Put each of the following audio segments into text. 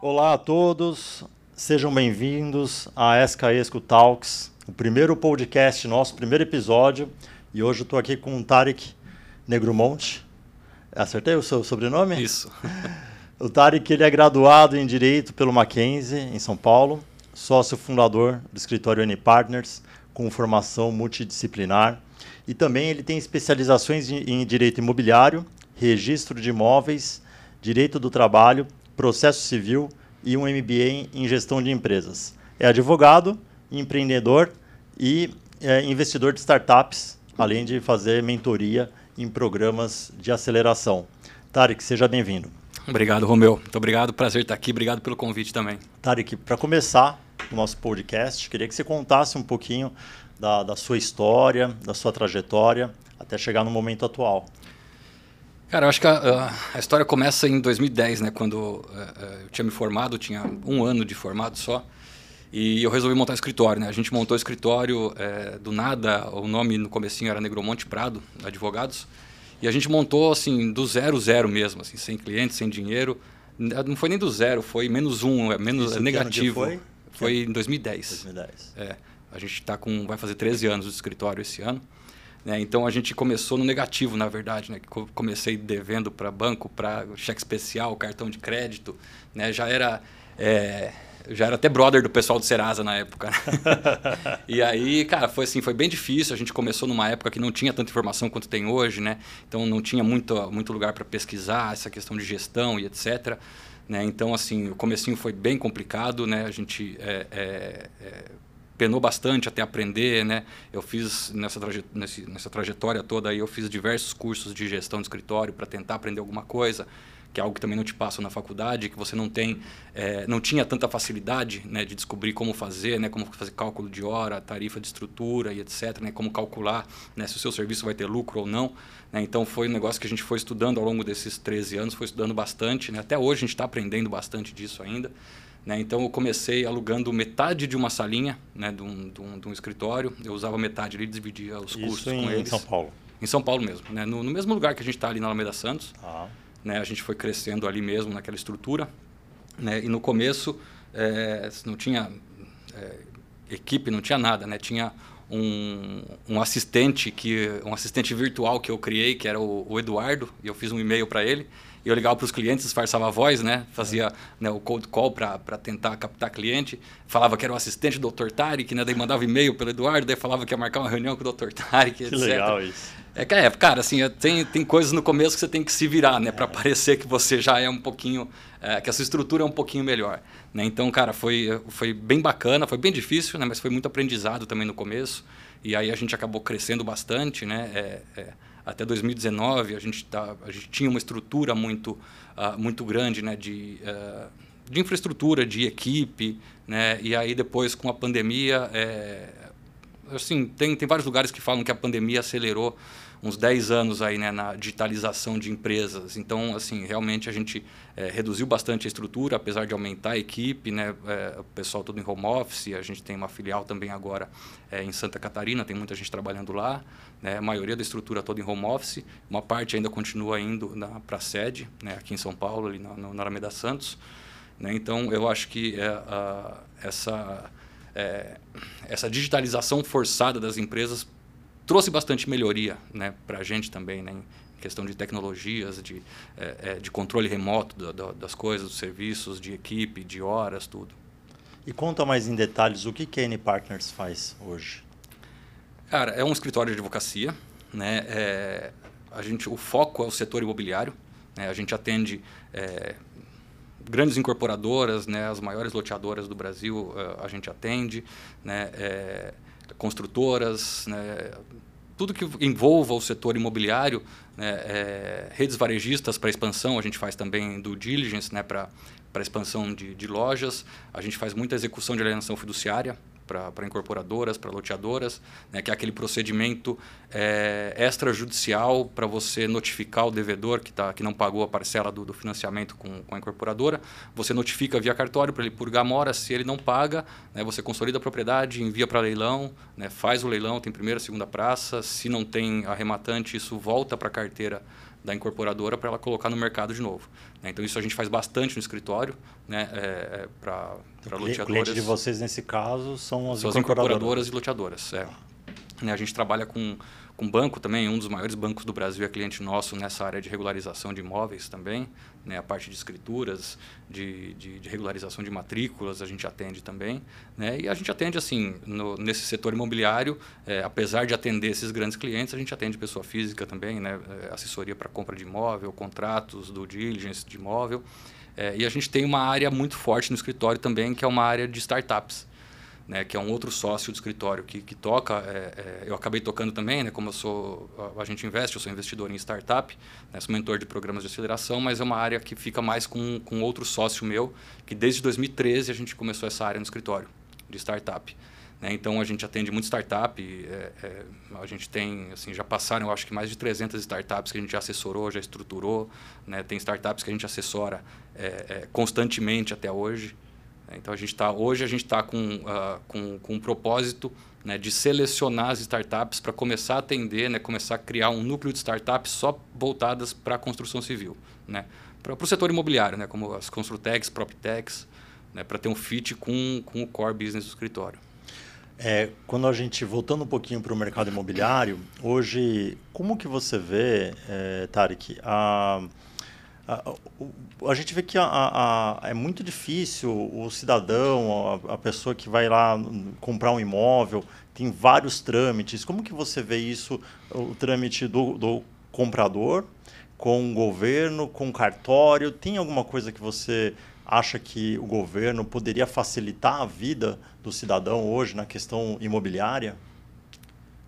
Olá a todos, sejam bem-vindos a SKESCO Talks, o primeiro podcast nosso, primeiro episódio. E hoje eu estou aqui com o Tarek Negromonte. Acertei o seu sobrenome? Isso. o Tarek ele é graduado em Direito pelo Mackenzie, em São Paulo, sócio fundador do escritório N Partners, com formação multidisciplinar. E também ele tem especializações em Direito Imobiliário, Registro de Imóveis, Direito do Trabalho, Processo Civil e um MBA em Gestão de Empresas. É advogado, empreendedor e é, investidor de startups, além de fazer mentoria em programas de aceleração. Tarek, seja bem-vindo. Obrigado, Romeu. Muito obrigado, prazer estar aqui. Obrigado pelo convite também. Tarek, para começar o nosso podcast, queria que você contasse um pouquinho da, da sua história, da sua trajetória, até chegar no momento atual. Cara, eu acho que a, a, história começa em 2010, né? Quando uh, eu tinha me formado, tinha um ano de formado só. E eu resolvi montar um escritório, né? A gente montou o escritório é, do nada, o nome no comecinho era Negromonte Prado, Advogados. E a gente montou, assim, do zero, zero mesmo, assim, sem clientes, sem dinheiro. Não foi nem do zero, foi menos um, é menos Isso negativo. foi? Foi em 2010. 2010. É. A gente está com, vai fazer 13 anos de escritório esse ano. Né? Então a gente começou no negativo, na verdade. Né? Comecei devendo para banco, para cheque especial, cartão de crédito. Né? Já era. É, já era até brother do pessoal do Serasa na época. Né? e aí, cara, foi assim, foi bem difícil. A gente começou numa época que não tinha tanta informação quanto tem hoje, né? Então não tinha muito, muito lugar para pesquisar essa questão de gestão e etc. Né? Então, assim, o comecinho foi bem complicado, né? A gente é, é, é penou bastante até aprender, né? Eu fiz nessa, traje nessa trajetória toda aí, eu fiz diversos cursos de gestão de escritório para tentar aprender alguma coisa, que é algo que também não te passa na faculdade, que você não tem, é, não tinha tanta facilidade, né, de descobrir como fazer, né, como fazer cálculo de hora, tarifa de estrutura e etc, né, como calcular, né, se o seu serviço vai ter lucro ou não, né? Então foi um negócio que a gente foi estudando ao longo desses 13 anos, foi estudando bastante, né? Até hoje a gente está aprendendo bastante disso ainda. Né? Então eu comecei alugando metade de uma salinha, né, de, um, de, um, de um escritório. Eu usava metade ali, dividia os Isso custos em, com eles. Em São Paulo. Em São Paulo mesmo, né? no, no mesmo lugar que a gente está ali na Alameda Santos. Ah. Né? A gente foi crescendo ali mesmo naquela estrutura. Né? E no começo é, não tinha é, equipe, não tinha nada, né? Tinha um, um, assistente que um assistente virtual que eu criei que era o, o Eduardo e eu fiz um e-mail para ele eu ligava para os clientes, disfarçava a voz, né? Fazia né, o cold call para tentar captar cliente. Falava que era o assistente do Dr. Tarek, né? Daí mandava e-mail pelo Eduardo, daí falava que ia marcar uma reunião com o Dr. Tarek, que etc. legal isso. É, é, cara, assim, tem, tem coisas no começo que você tem que se virar, né? Para é. parecer que você já é um pouquinho... É, que a sua estrutura é um pouquinho melhor. Né? Então, cara, foi, foi bem bacana, foi bem difícil, né? Mas foi muito aprendizado também no começo. E aí a gente acabou crescendo bastante, né? É, é, até 2019 a gente, tá, a gente tinha uma estrutura muito, uh, muito grande né, de, uh, de infraestrutura, de equipe, né, e aí depois com a pandemia, é, assim, tem, tem vários lugares que falam que a pandemia acelerou uns 10 anos aí, né, na digitalização de empresas. Então, assim, realmente a gente é, reduziu bastante a estrutura, apesar de aumentar a equipe, né, é, o pessoal todo em home office, a gente tem uma filial também agora é, em Santa Catarina, tem muita gente trabalhando lá, né, a maioria da estrutura toda em home office, uma parte ainda continua indo para a sede, né, aqui em São Paulo, ali na, na Alameda Santos. Né, então, eu acho que a, essa... É, essa digitalização forçada das empresas trouxe bastante melhoria né, para a gente também, né, em questão de tecnologias, de, é, é, de controle remoto da, da, das coisas, dos serviços, de equipe, de horas, tudo. E conta mais em detalhes o que a N Partners faz hoje. Cara, é um escritório de advocacia. Né? É, a gente, o foco é o setor imobiliário. Né? A gente atende é, grandes incorporadoras, né? as maiores loteadoras do Brasil é, a gente atende. Né? É, construtoras, né, tudo que envolva o setor imobiliário, né, é, redes varejistas para expansão, a gente faz também do diligence né, para expansão de, de, lojas, a gente faz muita execução de alienação fiduciária, para incorporadoras, para loteadoras, né, que é aquele procedimento é, extrajudicial para você notificar o devedor que, tá, que não pagou a parcela do, do financiamento com, com, a incorporadora. Você notifica via cartório para ele purgar mora. Se ele não paga, né, você consolida a propriedade, envia para leilão, né, faz o leilão, tem primeira, segunda praça. Se não tem arrematante, isso volta para a carteira da incorporadora para ela colocar no mercado de novo. Né? Então isso a gente faz bastante no escritório, né? É, é para loteadoras. O cliente de vocês nesse caso são as são incorporadoras. incorporadoras e loteadoras. É. Né? A gente trabalha com com banco também, um dos maiores bancos do Brasil é cliente nosso nessa área de regularização de imóveis também, né, a parte de escrituras, de, de, de, regularização de matrículas, a gente atende também. Né, e a gente atende, assim, no, nesse setor imobiliário, é, apesar de atender esses grandes clientes, a gente atende pessoa física também, né, é, assessoria para compra de imóvel, contratos, do diligence de imóvel. É, e a gente tem uma área muito forte no escritório também, que é uma área de startups né, que é um outro sócio do escritório que, que toca. É, é, eu acabei tocando também, né, como eu sou a, gente investe, eu sou investidor em startup, né, sou mentor de programas de aceleração, mas é uma área que fica mais com, com outro sócio meu, que desde 2013 a gente começou essa área no escritório de startup. Né, então a gente atende muito startup, é, é, a gente tem, assim, já passaram, eu acho que mais de 300 startups que a gente já assessorou, já estruturou, né, tem startups que a gente assessora é, é, constantemente até hoje. Então a gente está hoje a gente está com, uh, com, com um propósito né, de selecionar as startups para começar a atender, né, começar a criar um núcleo de startups só voltadas para a construção civil, né, para o setor imobiliário, né, como as Construtex, PropTechs, né, para ter um fit com, com o core business do escritório. É, quando a gente voltando um pouquinho para o mercado imobiliário, hoje como que você vê, é, Tarek, a a, gente vê que a, a, é muito difícil o cidadão, a, pessoa que vai lá comprar um imóvel, tem vários trâmites. Como que você vê isso, o trâmite do, do comprador com o governo, com o cartório? Tem alguma coisa que você acha que o governo poderia facilitar a vida do cidadão hoje na questão imobiliária?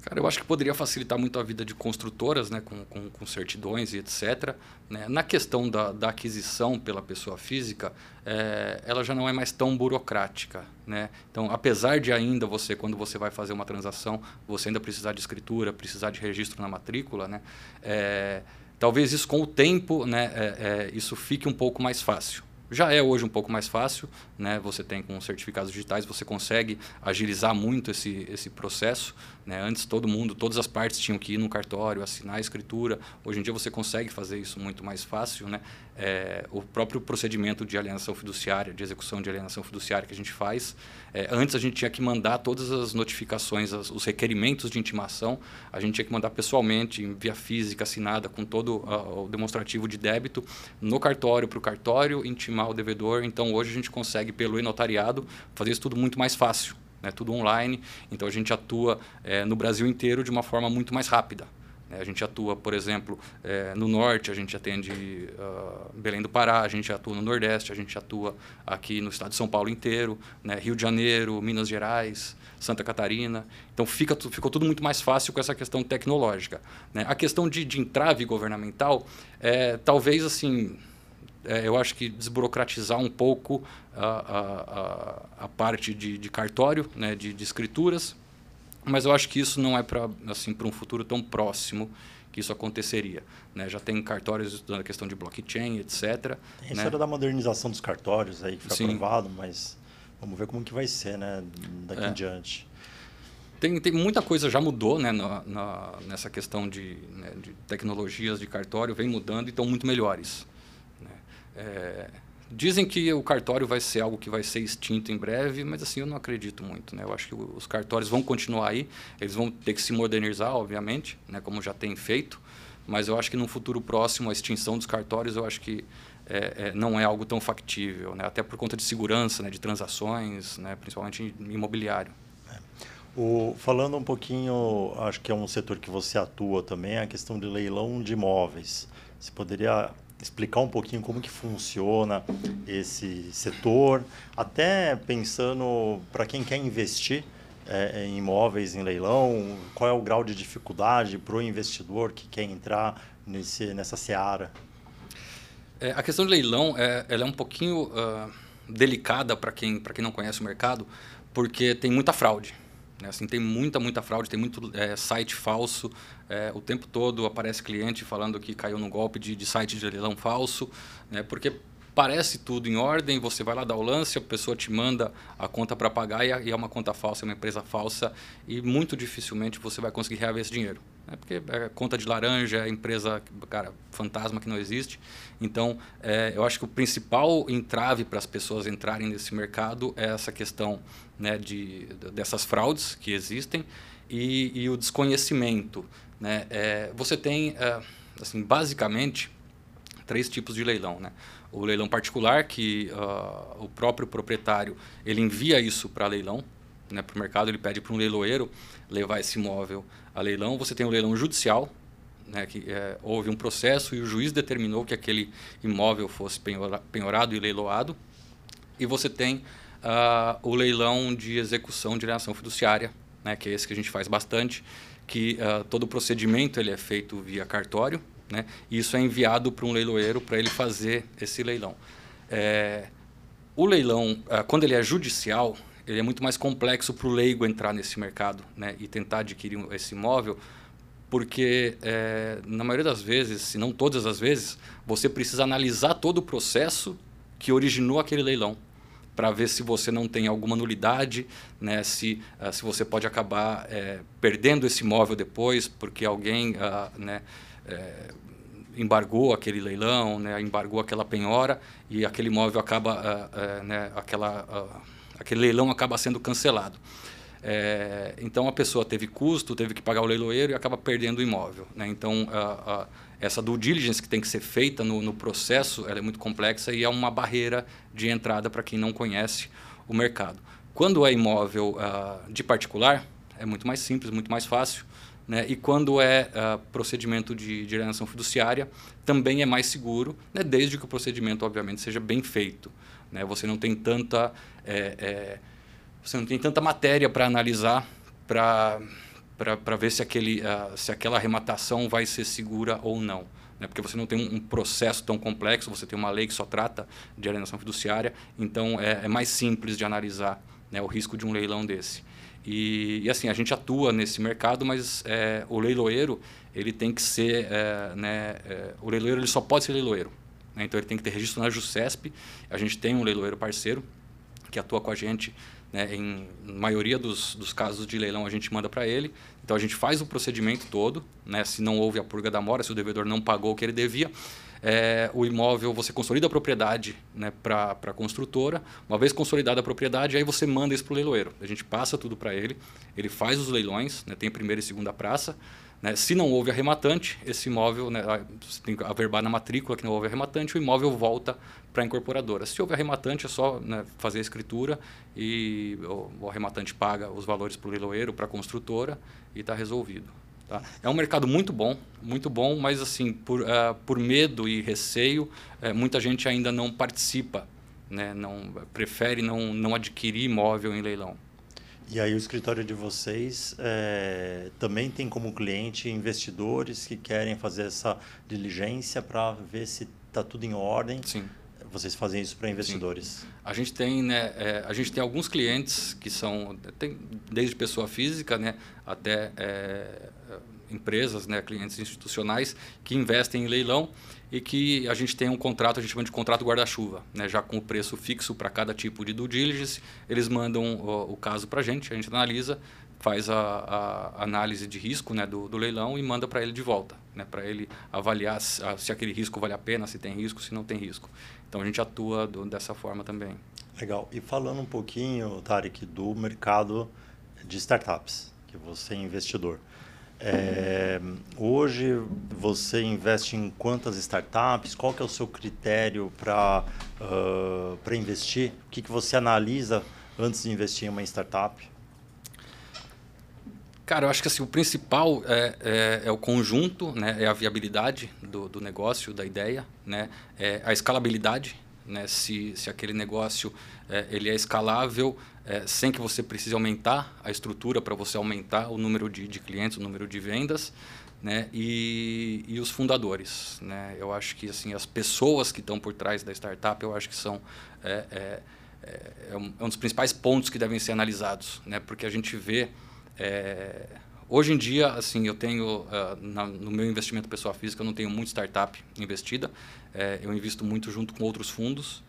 Cara, eu acho que poderia facilitar muito a vida de construtoras, né, com, com, com certidões e etc. Né? Na questão da, da, aquisição pela pessoa física, é, ela já não é mais tão burocrática. Né? Então, apesar de ainda você, quando você vai fazer uma transação, você ainda precisar de escritura, precisar de registro na matrícula, né? É, talvez isso com o tempo, né, é, é isso fique um pouco mais fácil. Já é hoje um pouco mais fácil, né? Você tem com certificados digitais, você consegue agilizar muito esse, esse processo. Né? Antes todo mundo, todas as partes tinham que ir no cartório, assinar a escritura. Hoje em dia você consegue fazer isso muito mais fácil, né? É, o próprio procedimento de alienação fiduciária, de execução de alienação fiduciária que a gente faz, é, antes a gente tinha que mandar todas as notificações, as, os requerimentos de intimação, a gente tinha que mandar pessoalmente, via física, assinada, com todo uh, o demonstrativo de débito, no cartório, para o cartório, intimar o devedor. Então hoje a gente consegue, pelo e-notariado, fazer isso tudo muito mais fácil. Né, tudo online, então a gente atua é, no Brasil inteiro de uma forma muito mais rápida. Né? A gente atua, por exemplo, é, no norte, a gente atende uh, Belém do Pará, a gente atua no nordeste, a gente atua aqui no estado de São Paulo inteiro, né? Rio de Janeiro, Minas Gerais, Santa Catarina. Então fica, ficou tudo muito mais fácil com essa questão tecnológica. Né? A questão de, de entrave governamental, é, talvez assim, é, eu acho que desburocratizar um pouco a, a, a, a parte de, de cartório, né? de, de escrituras, mas eu acho que isso não é para assim, um futuro tão próximo que isso aconteceria. Né? Já tem cartórios estudando a questão de blockchain, etc. Isso né? era da modernização dos cartórios aí que foi Sim. aprovado, mas vamos ver como que vai ser né? daqui é. em diante. Tem, tem muita coisa já mudou né, na, na nessa questão de, né, de tecnologias de cartório, vem mudando e estão muito melhores. É, Dizem que o cartório vai ser algo que vai ser extinto em breve, mas assim eu não acredito muito, né? Eu acho que os cartórios vão continuar aí, eles vão ter que se modernizar, obviamente, né? Como já tem feito, mas eu acho que no futuro próximo a extinção dos cartórios, eu acho que é, é, não é algo tão factível, né? Até por conta de segurança, né? De transações, né? Principalmente imobiliário. É. O, falando um pouquinho, acho que é um setor que você atua também, a questão de leilão de imóveis. Você poderia explicar um pouquinho como que funciona esse setor, até pensando para quem quer investir é, em imóveis em leilão, qual é o grau de dificuldade para o investidor que quer entrar nesse, nessa seara? É, a questão de leilão é, ela é um pouquinho uh, delicada para quem, quem não conhece o mercado, porque tem muita fraude. Né? Assim, tem muita, muita fraude, tem muito é, site falso. É, o tempo todo aparece cliente falando que caiu no golpe de, de site de leilão falso, né? porque parece tudo em ordem, você vai lá dar o lance, a pessoa te manda a conta para pagar e é uma conta falsa, é uma empresa falsa e muito dificilmente você vai conseguir reaver esse dinheiro. Né? Porque é conta de laranja, é empresa, cara, fantasma que não existe. Então, é, eu acho que o principal entrave para as pessoas entrarem nesse mercado é essa questão né, de, dessas fraudes que existem e, e o desconhecimento. Né? É, você tem, é, assim, basicamente, três tipos de leilão. Né? O leilão particular, que uh, o próprio proprietário ele envia isso para leilão, né, para o mercado, ele pede para um leiloeiro levar esse imóvel a leilão. Você tem o leilão judicial, né, que é, houve um processo e o juiz determinou que aquele imóvel fosse penhorado e leiloado. E você tem uh, o leilão de execução de alienação fiduciária, né, que é esse que a gente faz bastante, que uh, todo o procedimento ele é feito via cartório, né, e isso é enviado para um leiloeiro para ele fazer esse leilão. É, o leilão, uh, quando ele é judicial, ele é muito mais complexo para o leigo entrar nesse mercado né, e tentar adquirir esse imóvel, porque é, na maioria das vezes, se não todas as vezes, você precisa analisar todo o processo que originou aquele leilão para ver se você não tem alguma nulidade, né, se, uh, se você pode acabar é, perdendo esse imóvel depois porque alguém uh, né, é, embargou aquele leilão, né, embargou aquela penhora e aquele imóvel acaba, uh, né, aquela aquele leilão acaba sendo cancelado. É, então a pessoa teve custo, teve que pagar o leiloeiro e acaba perdendo o imóvel. Né? Então a, a, essa due diligence que tem que ser feita no, no processo ela é muito complexa e é uma barreira de entrada para quem não conhece o mercado. Quando é imóvel uh, de particular, é muito mais simples, muito mais fácil. Né? E quando é uh, procedimento de, de alienação fiduciária, também é mais seguro, né? desde que o procedimento, obviamente, seja bem feito. Né? Você não tem tanta, é, é, você não tem tanta matéria para analisar para ver se, aquele, uh, se aquela arrematação vai ser segura ou não. Né? Porque você não tem um, um, processo tão complexo, você tem uma lei que só trata de alienação fiduciária, então é, é mais simples de analisar né, o risco de um leilão desse. E, e, assim, a gente atua nesse mercado, mas é, o leiloeiro ele tem que ser... É, né, é, o leiloeiro ele só pode ser leiloeiro. Né? Então ele tem que ter registro na JUSCESP. A gente tem um leiloeiro parceiro que atua com a gente. Né? Em maioria dos, dos casos de leilão a gente manda para ele. Então a gente faz o procedimento todo. Né? Se não houve a purga da mora, se o devedor não pagou o que ele devia, é, o imóvel, você consolida a propriedade né, para a construtora. Uma vez consolidada a propriedade, aí você manda isso para o leiloeiro. A gente passa tudo para ele, ele faz os leilões, né, tem primeira e segunda praça. Né? Se não houve arrematante, esse imóvel, né, você tem que averbar na matrícula que não houve arrematante, o imóvel volta para a incorporadora. Se houve arrematante, é só né, fazer a escritura e o, o arrematante paga os valores para o leiloeiro, para a construtora e está resolvido. Tá? É um mercado muito bom, muito bom, mas assim por, uh, por medo e receio, uh, muita gente ainda não participa, né? não, prefere não, não adquirir imóvel em leilão. E aí o escritório de vocês é, também tem como cliente investidores que querem fazer essa diligência para ver se está tudo em ordem. Sim. Vocês fazem isso para investidores? Sim. A gente tem, né, é, a gente tem alguns clientes que são tem, desde pessoa física, né, até é, empresas, né, clientes institucionais que investem em leilão e que a gente tem um contrato, a gente chama de contrato guarda-chuva, né, já com o preço fixo para cada tipo de due diligence. Eles mandam o, o caso para a gente, a gente analisa, faz a, a análise de risco né, do, do, leilão e manda para ele de volta, né, para ele avaliar se, se, aquele risco vale a pena, se tem risco, se não tem risco. Então a gente atua do, dessa forma também. Legal. E falando um pouquinho, Tarek, do mercado de startups, que você é investidor. É, hoje você investe em quantas startups? Qual que é o seu critério para uh, para investir? O que, que você analisa antes de investir em uma startup? Cara, eu acho que assim, o principal é, é, é, o conjunto, né? é a viabilidade do, do negócio, da ideia, né? é a escalabilidade né? Se, se aquele negócio é, ele é escalável é, sem que você precise aumentar a estrutura para você aumentar o número de, de clientes, o número de vendas, né? E, e os fundadores, né? Eu acho que assim as pessoas que estão por trás da startup, eu acho que são é, é, é, é um, é um dos principais pontos que devem ser analisados, né? Porque a gente vê é, Hoje em dia, assim, eu tenho uh, na, no meu investimento pessoa física, eu não tenho muito startup investida. É, eu invisto muito junto com outros fundos,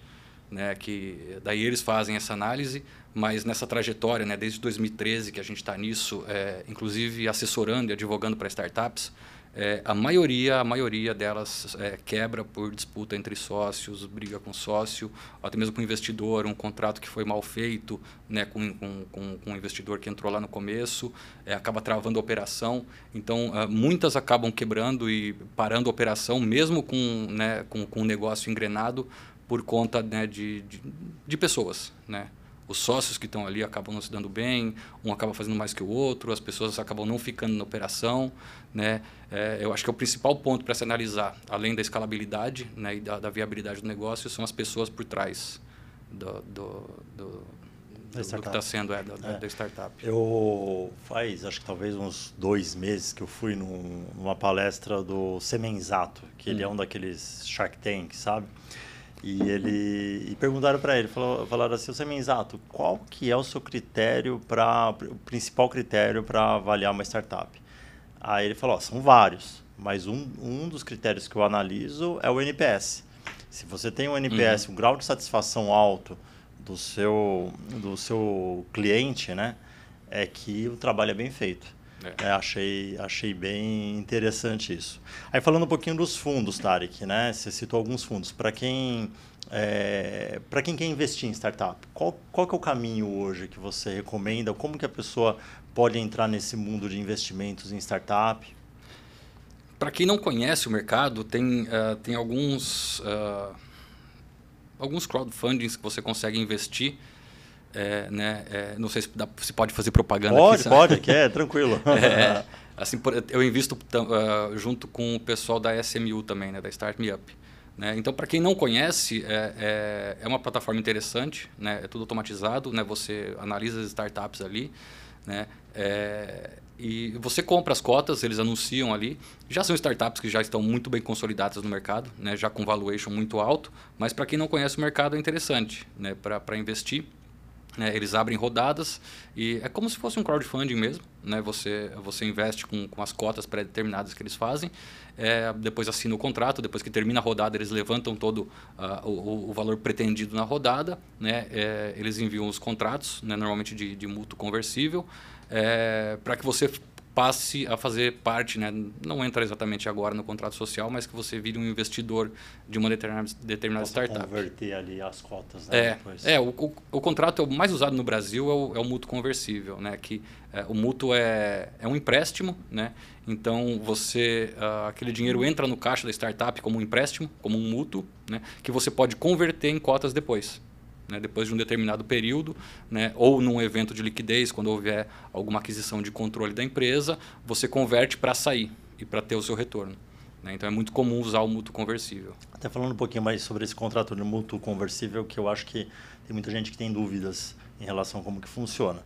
né, que daí eles fazem essa análise, mas nessa trajetória, né, desde 2013 que a gente está nisso, é, inclusive assessorando e advogando para startups, é, a maioria a maioria delas é, quebra por disputa entre sócios, briga com sócio, até mesmo com investidor, um contrato que foi mal feito né, com, com, com, um investidor que entrou lá no começo, é, acaba travando a operação. Então, é, muitas acabam quebrando e parando a operação, mesmo com, né, com, com o negócio engrenado, por conta né, de, de, de pessoas. Né? Os sócios que estão ali acabam não se dando bem, um acaba fazendo mais que o outro, as pessoas acabam não ficando na operação. Né? É, eu acho que é o principal ponto para se analisar, além da escalabilidade né, e da, da, viabilidade do negócio, são as pessoas por trás do, do, do, do que está sendo é, da, é. da, startup. Eu faz, acho que talvez uns dois meses que eu fui num, numa palestra do Semenzato, que hum. ele é um daqueles Shark Tank, sabe? E ele e perguntaram para ele, falou, falaram assim, o Semenzato, qual que é o seu critério para o principal critério para avaliar uma startup? Aí ele falou, são vários, mas um, um dos critérios que eu analiso é o NPS. Se você tem um NPS, uhum. um grau de satisfação alto do seu do seu cliente, né, é que o trabalho é bem feito. É. É, achei, achei bem interessante isso. Aí falando um pouquinho dos fundos, Tarek, né? Você citou alguns fundos. Para quem, é, para quem quer investir em startup, qual, qual que é o caminho hoje que você recomenda? Como que a pessoa pode entrar nesse mundo de investimentos em startup? Para quem não conhece o mercado, tem, uh, tem alguns, uh, alguns crowdfundings que você consegue investir é, né, é, não sei se, dá, se pode fazer propaganda pode, aqui. Pode, pode, é, tranquilo. é, assim, eu invisto uh, junto com o pessoal da SMU também, né, da Start Me Up. Né? Então, para quem não conhece, é, é, é, uma plataforma interessante, né? é tudo automatizado, né? você analisa as startups ali, né? É, e você compra as cotas, eles anunciam ali. Já são startups que já estão muito bem consolidadas no mercado, né? já com valuation muito alto, mas para quem não conhece o mercado é interessante né? para investir. É, eles abrem rodadas e é como se fosse um crowdfunding mesmo. Né? Você, você investe com, com as cotas pré-determinadas que eles fazem, é, depois assina o contrato, depois que termina a rodada, eles levantam todo uh, o, o, valor pretendido na rodada, né? É, eles enviam os contratos, né? normalmente de, de mútuo conversível, é, para que você passe a fazer parte, né? não entra exatamente agora no contrato social, mas que você vire um investidor de uma determinada, determinada startup. converter ali as cotas. Né, é, depois. é o, o, o, contrato mais usado no Brasil é o, é o mútuo conversível, né? que é, o mútuo é, é um empréstimo, né? então você uh, aquele dinheiro entra no caixa da startup como um empréstimo, como um mútuo, né? que você pode converter em cotas depois né, depois de um determinado período, né, ou num evento de liquidez, quando houver alguma aquisição de controle da empresa, você converte para sair e para ter o seu retorno. Né? Então é muito comum usar o mútuo conversível. Até falando um pouquinho mais sobre esse contrato de mútuo conversível, que eu acho que tem muita gente que tem dúvidas em relação a como que funciona.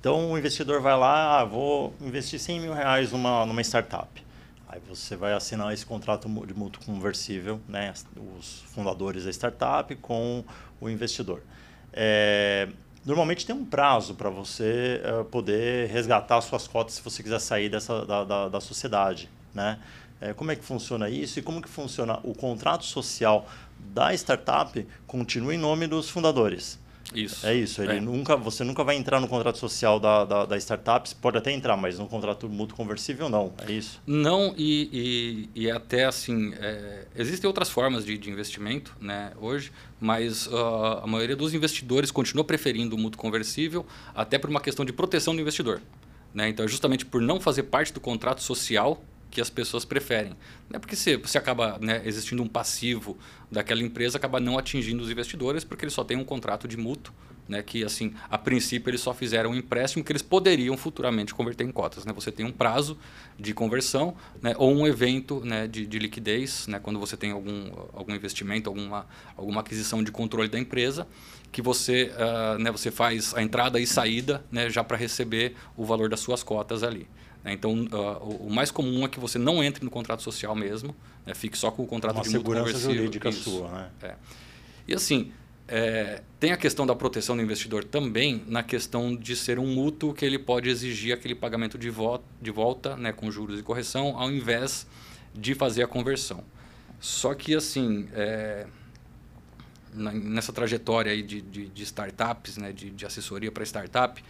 Então o investidor vai lá, ah, vou investir 100 mil reais numa, numa startup. Aí você vai assinar esse contrato de mútuo conversível, né? os fundadores da startup com o investidor. É, normalmente tem um prazo para você uh, poder resgatar suas cotas se você quiser sair dessa, da, da, da sociedade. Né? É, como é que funciona isso e como que funciona o contrato social da startup continua em nome dos fundadores. Isso. É isso. Ele é. Nunca, você nunca vai entrar no contrato social da, da, da startup, pode até entrar, mas no contrato mútuo conversível não. É isso? Não, e, e, e até assim, é, existem outras formas de, de investimento né, hoje, mas uh, a maioria dos investidores continua preferindo o mútuo conversível, até por uma questão de proteção do investidor. Né? Então, é justamente por não fazer parte do contrato social que as pessoas preferem. É porque você, você acaba né, existindo um passivo daquela empresa, acaba não atingindo os investidores, porque eles só têm um contrato de mútuo, né, que assim, a princípio eles só fizeram um empréstimo que eles poderiam futuramente converter em cotas. Né? Você tem um prazo de conversão né, ou um evento né, de, de liquidez, né, quando você tem algum, algum investimento, alguma, alguma aquisição de controle da empresa, que você, uh, você faz a entrada e saída já para receber o valor das suas cotas ali. Né? Então, uh, o mais comum é que você não entre no contrato social mesmo, né? fique só com o contrato Uma de mútuo conversível. jurídica Isso. sua, né? É. E assim, é, tem a questão da proteção do investidor também na questão de ser um mútuo que ele pode exigir aquele pagamento de, vo de volta né, com juros e correção ao invés de fazer a conversão. Só que assim, é, nessa trajetória aí de, de, de startups, né, de, de assessoria para startup,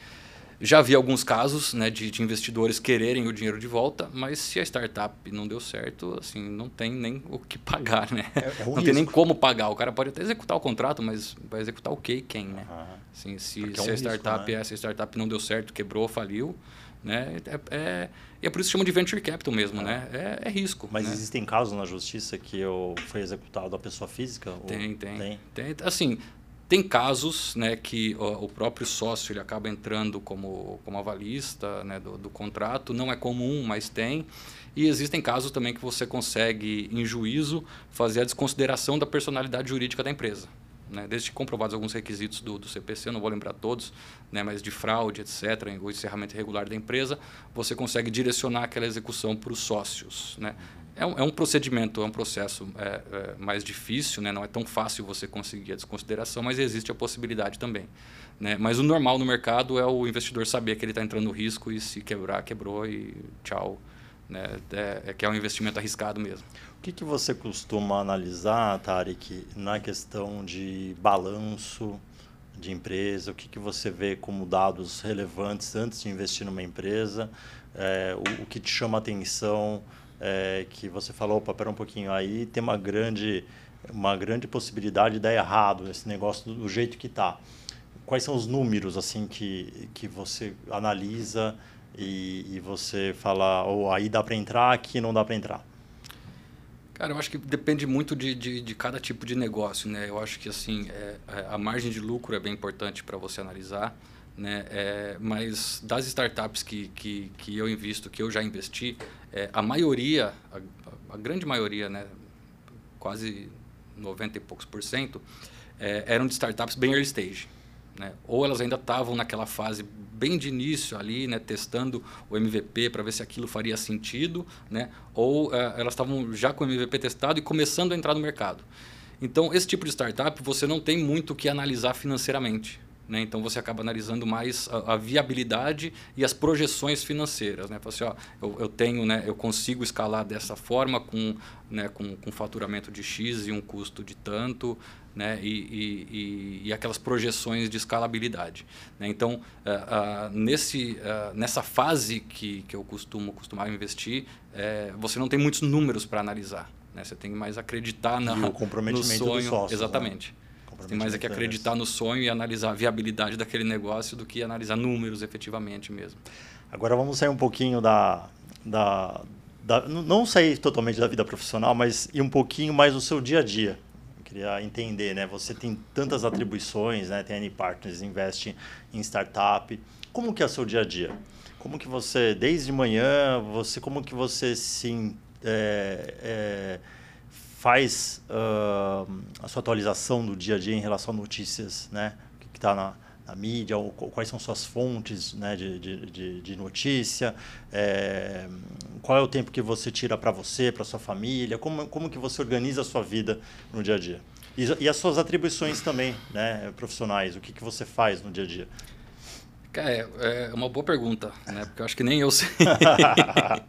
já vi alguns casos né, de, de, investidores quererem o dinheiro de volta, mas se a startup não deu certo, assim, não tem nem o que pagar, né? É, é não risco. tem nem como pagar. O cara pode até executar o contrato, mas vai executar o quê e quem, né? Uhum. Assim, se, é se um a startup, risco, né? essa startup não deu certo, quebrou, faliu, né? É, é, e é por isso que chama de venture capital mesmo, né? É, é risco. Mas né? existem casos na justiça que eu, foi executado a pessoa física? Tem, tem, tem. tem. Assim, tem casos né, que o, o, próprio sócio ele acaba entrando como, como avalista né, do, do, contrato. Não é comum, mas tem. E existem casos também que você consegue, em juízo, fazer a desconsideração da personalidade jurídica da empresa. Né? Desde comprovados alguns requisitos do, do CPC, não vou lembrar todos, né? mas de fraude, etc., o encerramento irregular da empresa, você consegue direcionar aquela execução para os sócios. Né? É um, é um procedimento, é um processo é, é, mais difícil, né? não é tão fácil você conseguir a desconsideração, mas existe a possibilidade também. Né? Mas o normal no mercado é o investidor saber que ele está entrando no risco e se quebrar, quebrou e tchau. Né? É, é que é um investimento arriscado mesmo. O que, que você costuma analisar, Tarek, na questão de balanço de empresa? O que, que você vê como dados relevantes antes de investir numa empresa? É, o, o que te chama atenção? É, que você falou, opa, pera um pouquinho, aí tem uma grande, uma grande possibilidade de dar errado esse negócio do, jeito que está. Quais são os números assim que, que você analisa e, e você fala, ou oh, aí dá para entrar, aqui não dá para entrar? Cara, eu acho que depende muito de, de, de, cada tipo de negócio, né? Eu acho que assim é, é a margem de lucro é bem importante para você analisar, né? É, mas das startups que, que, que eu invisto, que eu já investi, é, a maioria, a, a, grande maioria, né, quase 90 e poucos por cento, é, eram de startups bem early stage. Né? Ou elas ainda estavam naquela fase bem de início ali, né, testando o MVP para ver se aquilo faria sentido, né? ou é, elas estavam já com o MVP testado e começando a entrar no mercado. Então, esse tipo de startup você não tem muito o que analisar financeiramente. Né? Então você acaba analisando mais a, a, viabilidade e as projeções financeiras. Né? Assim, ó, eu, eu, tenho, né, eu consigo escalar dessa forma com, né, com, com faturamento de X e um custo de tanto, né? e, e, e, e aquelas projeções de escalabilidade. Né? Então, uh, uh, nesse, uh, nessa fase que, que eu costumo costumar investir, eh, você não tem muitos números para analisar. Né? Você tem mais acreditar na, e o comprometimento no sonho. Do sócio, né? Exatamente. Né? Tem mais é que acreditar no sonho e analisar a viabilidade daquele negócio do que analisar números efetivamente mesmo. Agora vamos sair um pouquinho da, da, da não sair totalmente da vida profissional, mas ir um pouquinho mais do seu dia a dia. Eu queria entender, né? Você tem tantas atribuições, né? Tem N Partners, investe em startup. Como que é o seu dia a dia? Como que você, desde manhã, você, como que você se é, é, faz uh, a sua atualização do dia a dia em relação a notícias, né? O que está na, na, mídia, ou, quais são suas fontes né? de, de, de, notícia, é, qual é o tempo que você tira para você, para sua família, como, como que você organiza a sua vida no dia a dia. E, e as suas atribuições também, né, profissionais, o que, que você faz no dia a dia? É, é uma boa pergunta, né? Porque eu acho que nem eu sei.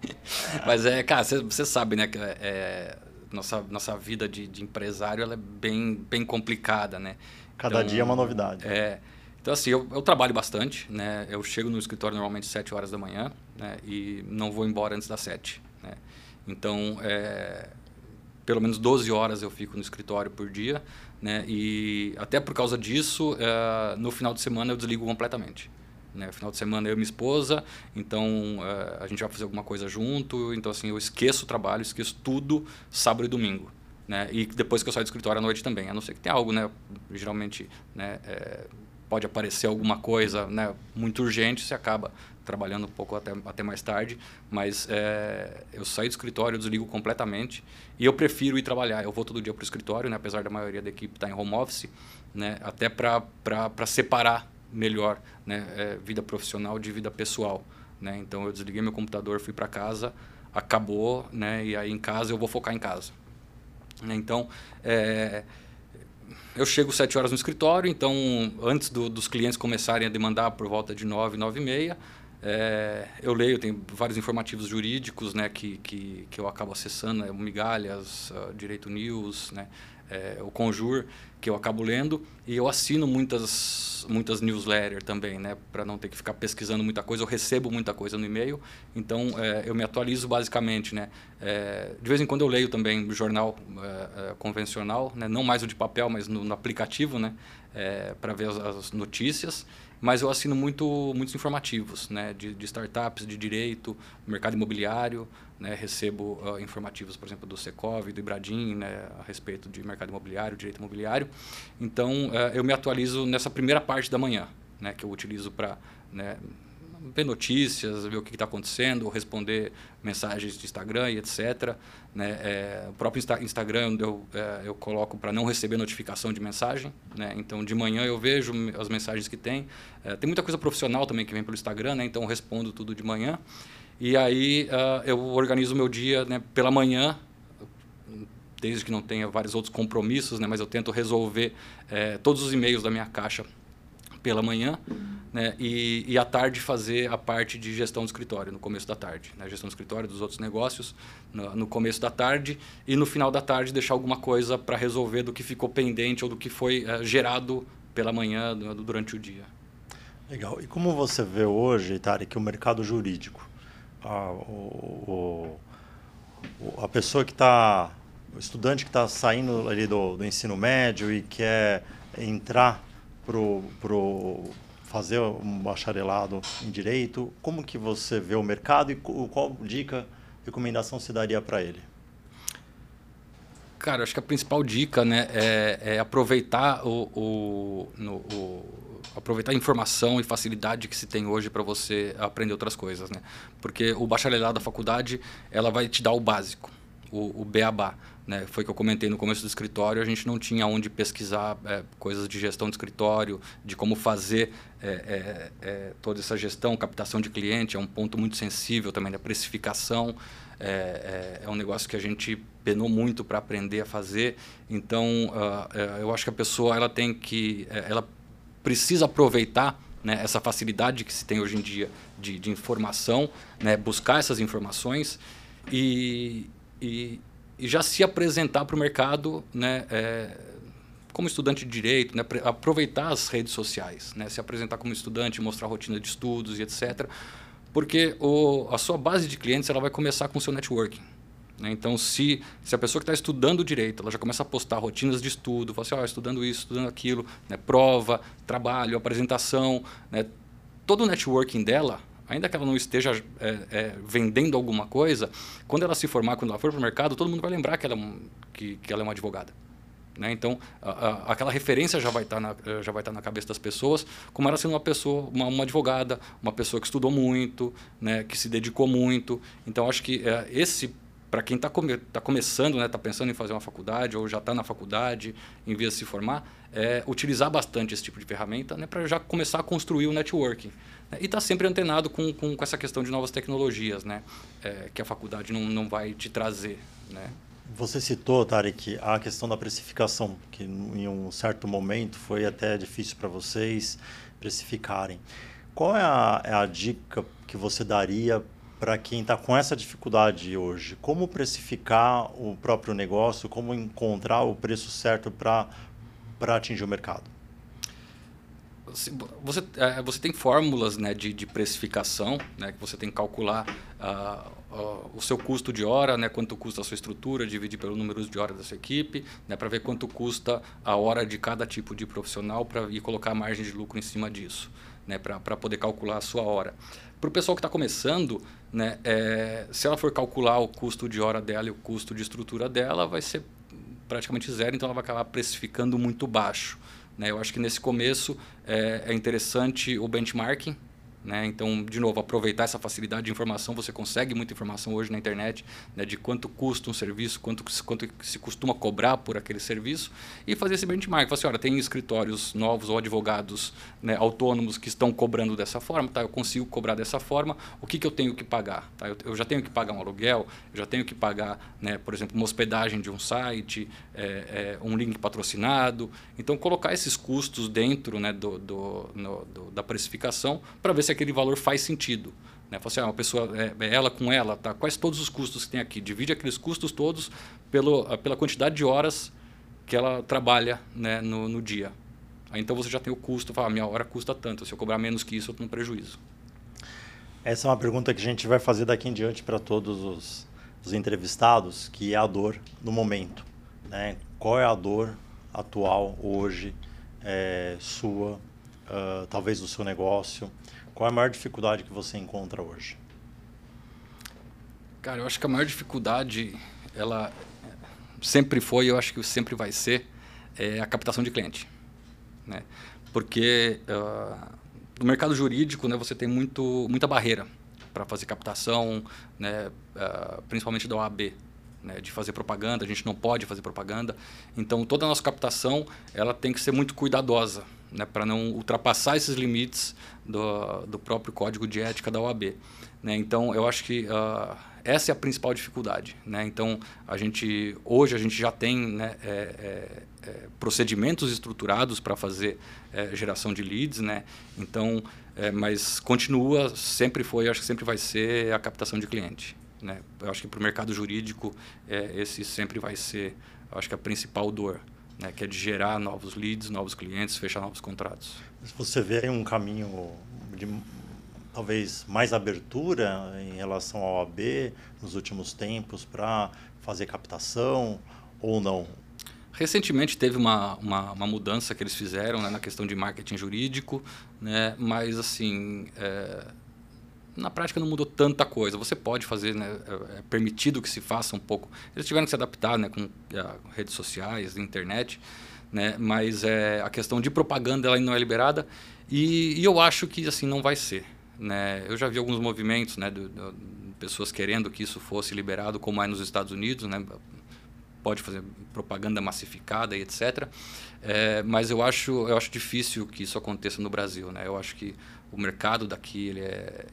Mas é, cara, você sabe, né? Que é, nossa, nossa vida de, de empresário ela é bem, bem complicada, né? Cada então, dia é uma novidade. É. Então, assim, eu, eu trabalho bastante, né? Eu chego no escritório normalmente às 7 horas da manhã, né? E não vou embora antes das 7, né? Então, é, pelo menos 12 horas eu fico no escritório por dia, né? E até por causa disso, é, no final de semana eu desligo completamente. Né? Final de semana eu e minha esposa, então uh, a gente vai fazer alguma coisa junto. Então, assim, eu esqueço o trabalho, esqueço tudo sábado e domingo. Né? E depois que eu saio do escritório à noite também. A não ser que tenha algo, né? Geralmente, né? É, pode aparecer alguma coisa né? muito urgente, você acaba trabalhando um pouco até, até mais tarde. Mas é, eu saio do escritório, eu desligo completamente. E eu prefiro ir trabalhar. Eu vou todo dia para o escritório, né? apesar da maioria da equipe estar tá em home office, né? até para separar melhor né, é, vida profissional de vida pessoal. Né? Então eu desliguei meu computador, fui para casa, acabou, né? E aí em casa eu vou focar em casa. Né? Então é, eu chego sete horas no escritório, então antes do, dos clientes começarem a demandar por volta de nove, nove e meia, É, eu leio, tem vários informativos jurídicos né, que, que, que eu acabo acessando, né, o Migalhas, uh, Direito News, né, é, o Conjur, que eu acabo lendo, e eu assino muitas, muitas newsletters também, né, para não ter que ficar pesquisando muita coisa. Eu recebo muita coisa no e-mail, então é, eu me atualizo basicamente. Né, é, de vez em quando eu leio também jornal é, é, convencional, né, não mais o de papel, mas no, no aplicativo, né, é, para ver as, as notícias mas eu assino muito, muitos informativos né, de, de startups, de direito, mercado imobiliário. Né, recebo uh, informativos, por exemplo, do Secov, do Ibradim, né, a respeito de mercado imobiliário, direito imobiliário. Então, uh, eu me atualizo nessa primeira parte da manhã, né, que eu utilizo para né, ver notícias, ver o que está acontecendo, responder mensagens de Instagram e etc. Né? É, o próprio Insta Instagram eu, é, eu coloco para não receber notificação de mensagem. Né? Então, de manhã eu vejo as mensagens que tem. É, tem muita coisa profissional também que vem pelo Instagram, né? então eu respondo tudo de manhã. E aí uh, eu organizo o meu dia né, pela manhã, desde que não tenha vários outros compromissos, né? mas eu tento resolver é, todos os e-mails da minha caixa pela manhã, né? E, e à tarde fazer a parte de gestão do escritório, no começo da tarde. Né? Gestão do escritório, dos outros negócios, no, no começo da tarde. E no final da tarde deixar alguma coisa para resolver do que ficou pendente ou do que foi uh, gerado pela manhã, durante o dia. Legal. E como você vê hoje, Tarek, o mercado jurídico? A, o, o, a pessoa que está... Estudante que está saindo ali do, do ensino médio e quer entrar pro, pro fazer um bacharelado em direito, como que você vê o mercado e qual dica, recomendação se daria para ele? Cara, acho que a principal dica né, é, é aproveitar o, o, no, o, aproveitar a informação e facilidade que se tem hoje para você aprender outras coisas, né? Porque o bacharelado da faculdade ela vai te dar o básico, o, o beabá. Né? Foi que eu comentei no começo do escritório, a gente não tinha onde pesquisar é, coisas de gestão de escritório, de como fazer é, é, é toda essa gestão, captação de cliente, é um ponto muito sensível também da precificação. É, é, é um negócio que a gente penou muito para aprender a fazer. Então, uh, eu acho que a pessoa ela tem que, ela precisa aproveitar né, essa facilidade que se tem hoje em dia de, de informação, né, buscar essas informações e, e, e já se apresentar para o mercado né, é, como estudante de direito, né, aproveitar as redes sociais, né, se apresentar como estudante, mostrar a rotina de estudos e etc. Porque o, a sua base de clientes ela vai começar com o seu networking. Né? Então, se, se a pessoa que está estudando direito, ela já começa a postar rotinas de estudo, fala assim, oh, estudando isso, estudando aquilo, né? prova, trabalho, apresentação, né? todo o networking dela ainda que ela não esteja é, é, vendendo alguma coisa, quando ela se formar, quando ela for para o mercado, todo mundo vai lembrar que ela é, um, que, que ela é uma advogada. Né? Então, a, a, aquela referência já vai estar tá na, tá na cabeça das pessoas, como ela sendo uma pessoa, uma, uma advogada, uma pessoa que estudou muito, né? que se dedicou muito. Então, acho que é, esse para quem está come, tá começando, está né, tá pensando em fazer uma faculdade ou já está na faculdade, em vez de se formar, é, utilizar bastante esse tipo de ferramenta né, para já começar a construir o networking. E estar tá sempre antenado com, com, com, essa questão de novas tecnologias né, é, que a faculdade não, não vai te trazer. Né. Você citou, Tarek, a questão da precificação, que em um certo momento foi até difícil para vocês precificarem. Qual é a, é a dica que você daria para quem está com essa dificuldade hoje? Como precificar o próprio negócio? Como encontrar o preço certo para atingir o mercado? Você, é, você tem fórmulas né, de, de precificação, né, que você tem que calcular uh, uh, o seu custo de hora, né, quanto custa a sua estrutura, dividir pelo número de horas da sua equipe, né, para ver quanto custa a hora de cada tipo de profissional pra, e colocar a margem de lucro em cima disso, né, para poder calcular a sua hora. Para o pessoal que está começando, né, é, se ela for calcular o custo de hora dela e o custo de estrutura dela, vai ser praticamente zero, então ela vai acabar precificando muito baixo. Né? Eu acho que nesse começo é, é interessante o benchmarking, né? Então, de novo, aproveitar essa facilidade de informação. Você consegue muita informação hoje na internet né, de quanto custa um serviço, quanto, quanto se costuma cobrar por aquele serviço e fazer esse benchmark. Falar assim, olha, tem escritórios novos ou advogados né, autônomos que estão cobrando dessa forma, tá? eu consigo cobrar dessa forma, o que, que eu tenho que pagar? Tá? Eu, eu já tenho que pagar um aluguel, eu já tenho que pagar, né, por exemplo, uma hospedagem de um site, é, é, um link patrocinado. Então, colocar esses custos dentro né, do, do, no, do da precificação para ver se se aquele valor faz sentido. Né? Fala assim, ah, uma pessoa, é, é, ela com ela, tá? quais todos os custos que tem aqui? Divide aqueles custos todos pelo, pela quantidade de horas que ela trabalha né, no, no dia. Aí então você já tem o custo, fala, ah, minha hora custa tanto, se eu cobrar menos que isso, eu estou no prejuízo. Essa é uma pergunta que a gente vai fazer daqui em diante para todos os, os, entrevistados, que é a dor no momento. Né? Qual é a dor atual hoje é, sua, uh, talvez do seu negócio? Qual é a maior dificuldade que você encontra hoje? Cara, eu acho que a maior dificuldade, ela sempre foi, eu acho que sempre vai ser, é a captação de cliente. Né? Porque uh, no mercado jurídico né, você tem muito, muita barreira para fazer captação, né, uh, principalmente da OAB. Né, de fazer propaganda, a gente não pode fazer propaganda. Então, toda a nossa captação ela tem que ser muito cuidadosa né, para não ultrapassar esses limites do, do próprio código de ética da OAB. Né? Então, eu acho que uh, essa é a principal dificuldade. Né? Então, a gente, hoje a gente já tem né, é, é, é, procedimentos estruturados para fazer é, geração de leads, né? então, é, mas continua, sempre foi, acho que sempre vai ser a captação de cliente. Né? Eu acho que para o mercado jurídico, é, esse sempre vai ser, acho que a principal dor. Né, que é de gerar novos leads, novos clientes, fechar novos contratos. Você vê um caminho de talvez mais abertura em relação ao OAB nos últimos tempos para fazer captação ou não? Recentemente teve uma, uma, uma mudança que eles fizeram né, na questão de marketing jurídico, né, mas assim é, na prática não mudou tanta coisa. Você pode fazer, né, é, é permitido que se faça um pouco. Eles tiveram que se adaptar né, com a, redes sociais, internet, né, mas é, a questão de propaganda ela não é liberada e, e eu acho que assim não vai ser. Né? Eu já vi alguns movimentos né, de, de, pessoas querendo que isso fosse liberado, como é nos Estados Unidos, né? pode fazer propaganda massificada e etc. É, mas eu acho, eu acho difícil que isso aconteça no Brasil. Né? Eu acho que o mercado daqui ele, é,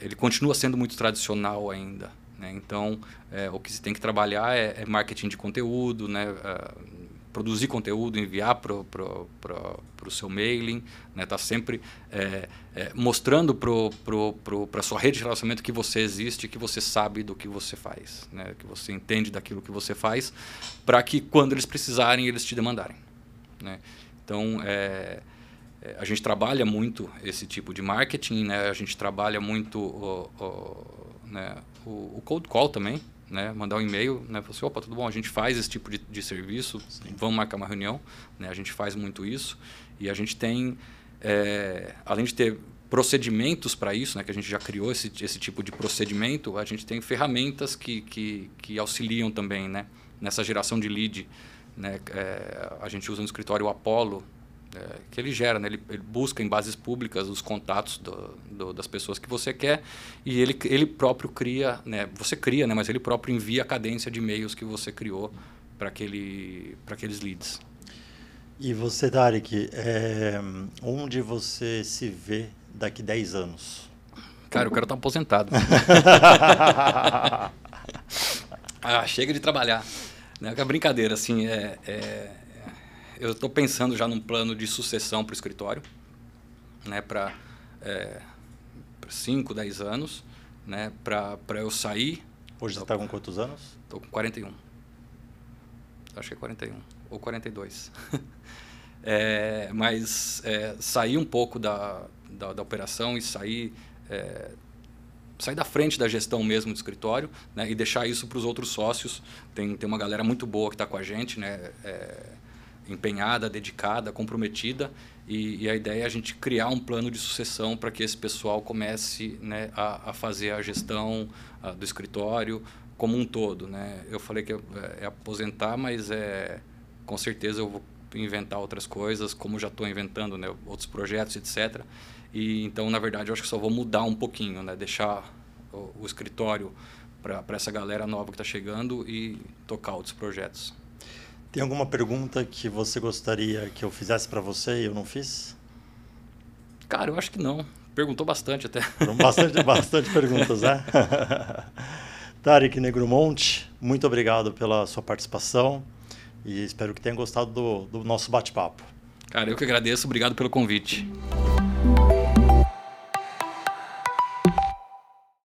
ele continua sendo muito tradicional ainda. Né? Então, é, o que se tem que trabalhar é, é marketing de conteúdo, né? Uh, produzir conteúdo, enviar para o seu mailing, né? Tá sempre é, é, mostrando para a sua rede de relacionamento que você existe, que você sabe do que você faz, né? Que você entende daquilo que você faz, para que quando eles precisarem eles te demandarem, né? Então é, é, a gente trabalha muito esse tipo de marketing, né? A gente trabalha muito o, o, né? o, o cold call também, né, mandar um e-mail, né, falar assim, opa, tudo bom, a gente faz esse tipo de, de serviço, Sim. vamos marcar uma reunião, né, a gente faz muito isso. E a gente tem, é, além de ter procedimentos para isso, né, que a gente já criou esse, esse tipo de procedimento, a gente tem ferramentas que, que, que auxiliam também, né, nessa geração de lead, né, é, a gente usa no escritório o Apollo, é, que ele gera, né? ele, ele, busca em bases públicas os contatos do, do, das pessoas que você quer e ele, ele próprio cria, né? você cria, né? mas ele próprio envia a cadência de e-mails que você criou para aquele, aqueles leads. E você, Tarek, é, onde você se vê daqui 10 anos? Cara, eu quero estar aposentado. ah, chega de trabalhar. É brincadeira, assim, é, é eu estou pensando já num plano de sucessão para o escritório, né, para 5, 10 anos, né, para eu sair. Hoje você está com quantos anos? Estou com 41. Acho que é 41 ou 42. é, mas é, sair um pouco da, da, da operação e sair é, sair da frente da gestão mesmo do escritório né, e deixar isso para os outros sócios. Tem, tem uma galera muito boa que está com a gente, né, é, empenhada, dedicada, comprometida. E, e, a ideia é a gente criar um plano de sucessão para que esse pessoal comece né, a, a, fazer a gestão a, do escritório como um todo. Né? Eu falei que é, é aposentar, mas é, com certeza eu vou inventar outras coisas, como já estou inventando né, outros projetos, etc. E então, na verdade, eu acho que só vou mudar um pouquinho, né, deixar o, o escritório para essa galera nova que está chegando e tocar outros projetos. Tem alguma pergunta que você gostaria que eu fizesse para você e eu não fiz? Cara, eu acho que não. Perguntou bastante até. Bastante, bastante perguntas, né? Tarek Negromonte, muito obrigado pela sua participação e espero que tenha gostado do, do nosso bate-papo. Cara, eu que agradeço. Obrigado pelo convite.